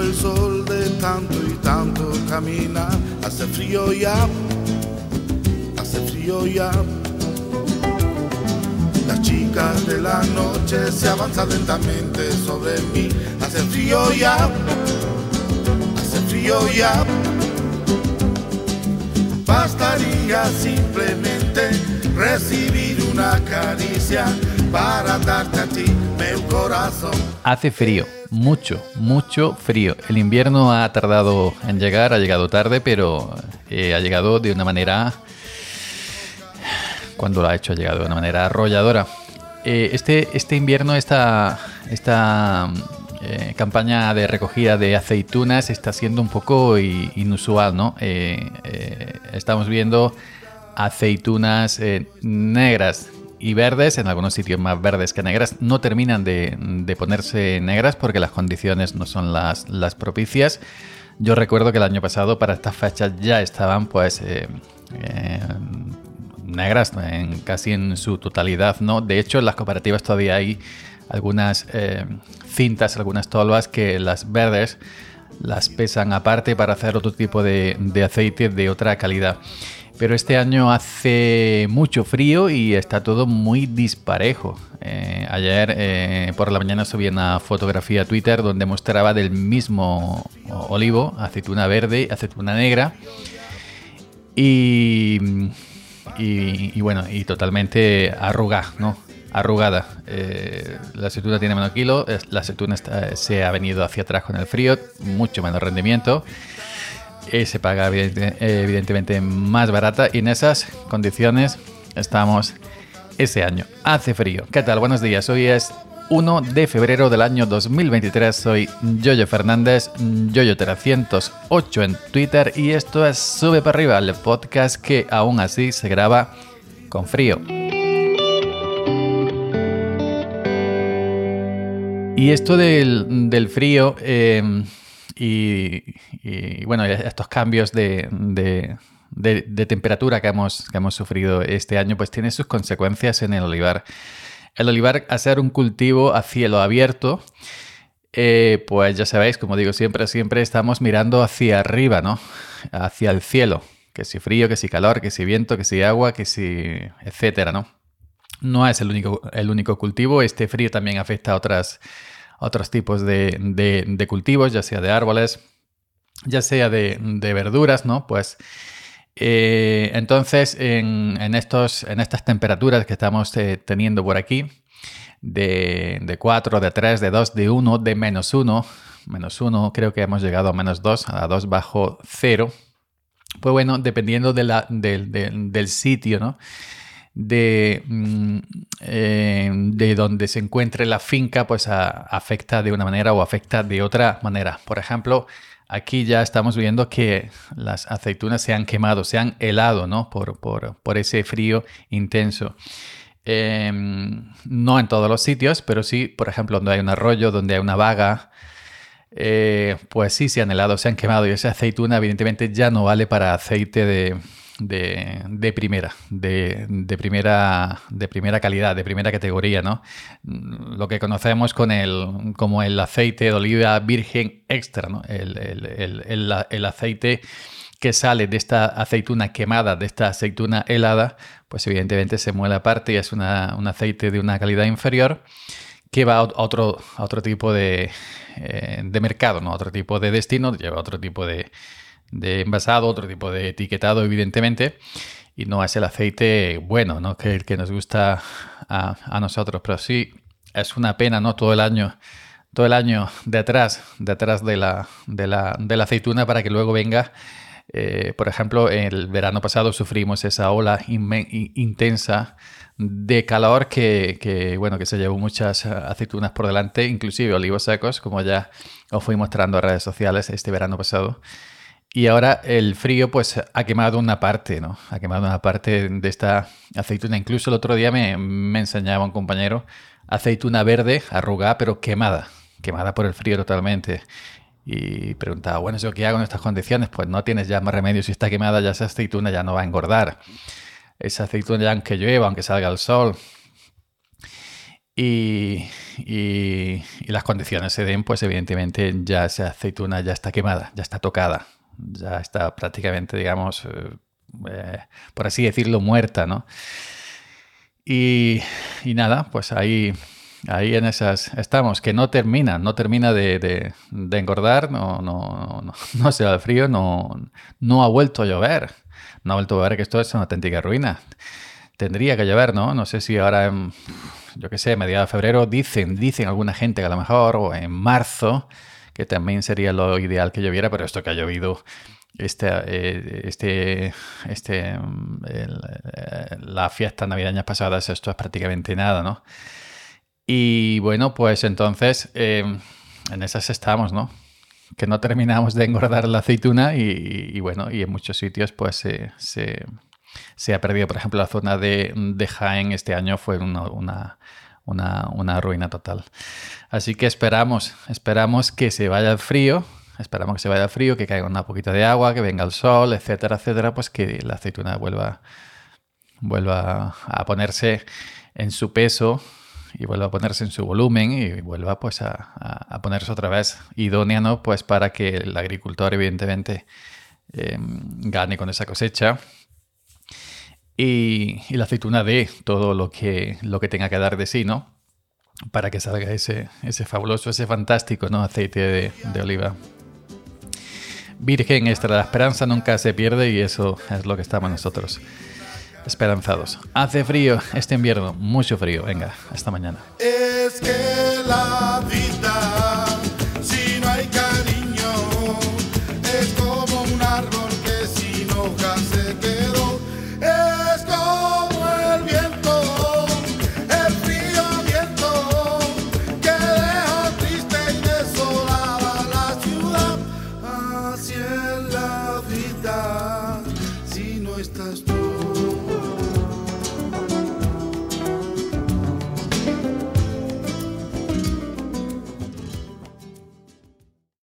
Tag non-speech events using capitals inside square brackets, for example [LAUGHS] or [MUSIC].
el sol de tanto y tanto caminar. Hace frío ya, hace frío ya. Las chicas de la noche se avanzan lentamente sobre mí. Hace frío ya, hace frío ya. Bastaría simplemente recibir una caricia para darte a ti mi corazón. Hace frío, mucho, mucho frío. El invierno ha tardado en llegar, ha llegado tarde, pero eh, ha llegado de una manera... Cuando lo ha hecho, ha llegado de una manera arrolladora. Eh, este, este invierno, esta, esta eh, campaña de recogida de aceitunas está siendo un poco inusual, ¿no? estamos viendo aceitunas negras y verdes, en algunos sitios más verdes que negras, no terminan de, ponerse negras porque las condiciones no son las, propicias. Yo recuerdo que el año pasado para estas fechas ya estaban pues eh, eh, negras en, casi en su totalidad, ¿no? De hecho en las cooperativas todavía hay algunas eh, cintas, algunas tolvas que las verdes las pesan aparte para hacer otro tipo de aceite de otra calidad. Pero este año hace mucho frío y está todo muy disparejo. Eh, ayer eh, por la mañana subí una fotografía a Twitter donde mostraba del mismo olivo, aceituna verde, aceituna negra. Y, y, bueno, y totalmente arrugada, ¿no? Arrugada. Eh, la aceituna tiene menos kilo, la aceituna se ha venido hacia atrás con el frío, mucho menos rendimiento. Eh, se paga evidentemente más barata y en esas condiciones estamos ese año. Hace frío. ¿Qué tal? Buenos días. Hoy es 1 de febrero del año 2023. Soy Yoyo Fernández, Yoyo308 en Twitter y esto es Sube para arriba, el podcast que aún así se graba con frío. Y esto del, del frío... Eh, y, bueno, estos cambios de, temperatura que hemos, que hemos sufrido este año, pues tiene sus consecuencias en el olivar. El olivar, a ser un cultivo a cielo abierto, eh, pues ya sabéis, como digo siempre, siempre estamos mirando hacia arriba, ¿no? Hacia el cielo. Que si frío, que si calor, que si viento, que si agua, que si... etcétera, ¿no? No es el único, el único cultivo. Este frío también afecta a otras otros tipos de, cultivos, ya sea de árboles, ya sea de, verduras, ¿no? Pues eh, entonces en, estos, en estas temperaturas que estamos eh, teniendo por aquí, de, de 4, de 3, de 2, de 1, de menos 1, menos 1, creo que hemos llegado a menos 2, a 2 bajo 0, pues bueno, dependiendo de la, del sitio, ¿no? De, mm, eh, de donde se encuentre la finca, pues afecta de una manera o afecta de otra manera. Por ejemplo, aquí ya estamos viendo que las aceitunas se han quemado, se han helado, ¿no? Por, por, ese frío intenso. Em, no en todos los sitios, pero sí, por ejemplo, donde hay un arroyo, donde hay una vaga, eh, pues sí se han helado, se han quemado y esa aceituna evidentemente ya no vale para aceite de, de, primera, de, primera, de primera calidad, de primera categoría, ¿no? Lo que conocemos con el, como el aceite de oliva virgen extra, ¿no? El, aceite que sale de esta aceituna quemada, de esta aceituna helada, pues evidentemente se muele aparte y es un aceite de una calidad inferior que va a otro, a otro tipo de, eh, de mercado, ¿no? otro tipo de destino, lleva otro tipo de, de envasado, otro tipo de etiquetado, evidentemente, y no es el aceite bueno, ¿no? Que, que nos gusta a, nosotros, pero sí es una pena, ¿no? Todo el año, todo el año detrás, detrás de la, de la, de la aceituna para que luego venga. Eh, por ejemplo, el verano pasado sufrimos esa ola intensa de calor que, que, bueno, que se llevó muchas aceitunas por delante, inclusive olivos secos, como ya os fui mostrando en redes sociales este verano pasado. Y ahora el frío pues ha quemado una parte, ¿no? Ha quemado una parte de esta aceituna. Incluso el otro día me, enseñaba un compañero aceituna verde, arrugada, pero quemada. Quemada por el frío totalmente. Y preguntaba, bueno, ¿eso qué hago en estas condiciones? Pues no tienes ya más remedio. Si está quemada ya esa aceituna ya no va a engordar. Esa aceituna ya aunque llueva, aunque salga el sol. y, las condiciones se den, pues evidentemente ya esa aceituna ya está quemada, ya está tocada, ya está prácticamente, digamos, eh, eh, por así decirlo, muerta, ¿no? Y, nada, pues ahí, ahí en esas estamos, que no termina, no termina de, engordar, no, no, no, [LAUGHS] no se da el frío, no, no ha vuelto a llover, no ha vuelto a llover, que esto es una auténtica ruina. Tendría que llover, ¿no? No sé si ahora en, yo qué sé, mediados de febrero, dicen, dicen alguna gente que a lo mejor, o en marzo, que también sería lo ideal que lloviera, pero esto que ha llovido este, eh, este, este, eh, las navideñas pasadas, esto es prácticamente nada, ¿no? Y bueno, pues entonces eh, en esas estamos, ¿no? Que no terminamos de engordar la aceituna y, bueno, y en muchos sitios pues se, se, ha perdido. Por ejemplo, la zona de, de Jaén este año fue una, ruina total. Así que esperamos, esperamos que se vaya el frío, esperamos que se vaya el frío, que caiga una poquita de agua, que venga el sol, etcétera, etcétera, pues que la aceituna vuelva, vuelva a ponerse en su peso y vuelva a ponerse en su volumen y vuelva pues a, ponerse otra vez idónea, ¿no? Pues para que el agricultor evidentemente em, gane con esa cosecha y, la aceituna dé todo lo que, lo que tenga que dar de sí, ¿no? Para que salga ese, ese fabuloso, ese fantástico ¿no? aceite de, de oliva. Virgen extra, la esperanza nunca se pierde y eso es lo que estamos nosotros esperanzados. Hace frío este invierno, mucho frío. Venga, hasta mañana. Es que la vida, Así es la vida, si no estás tú.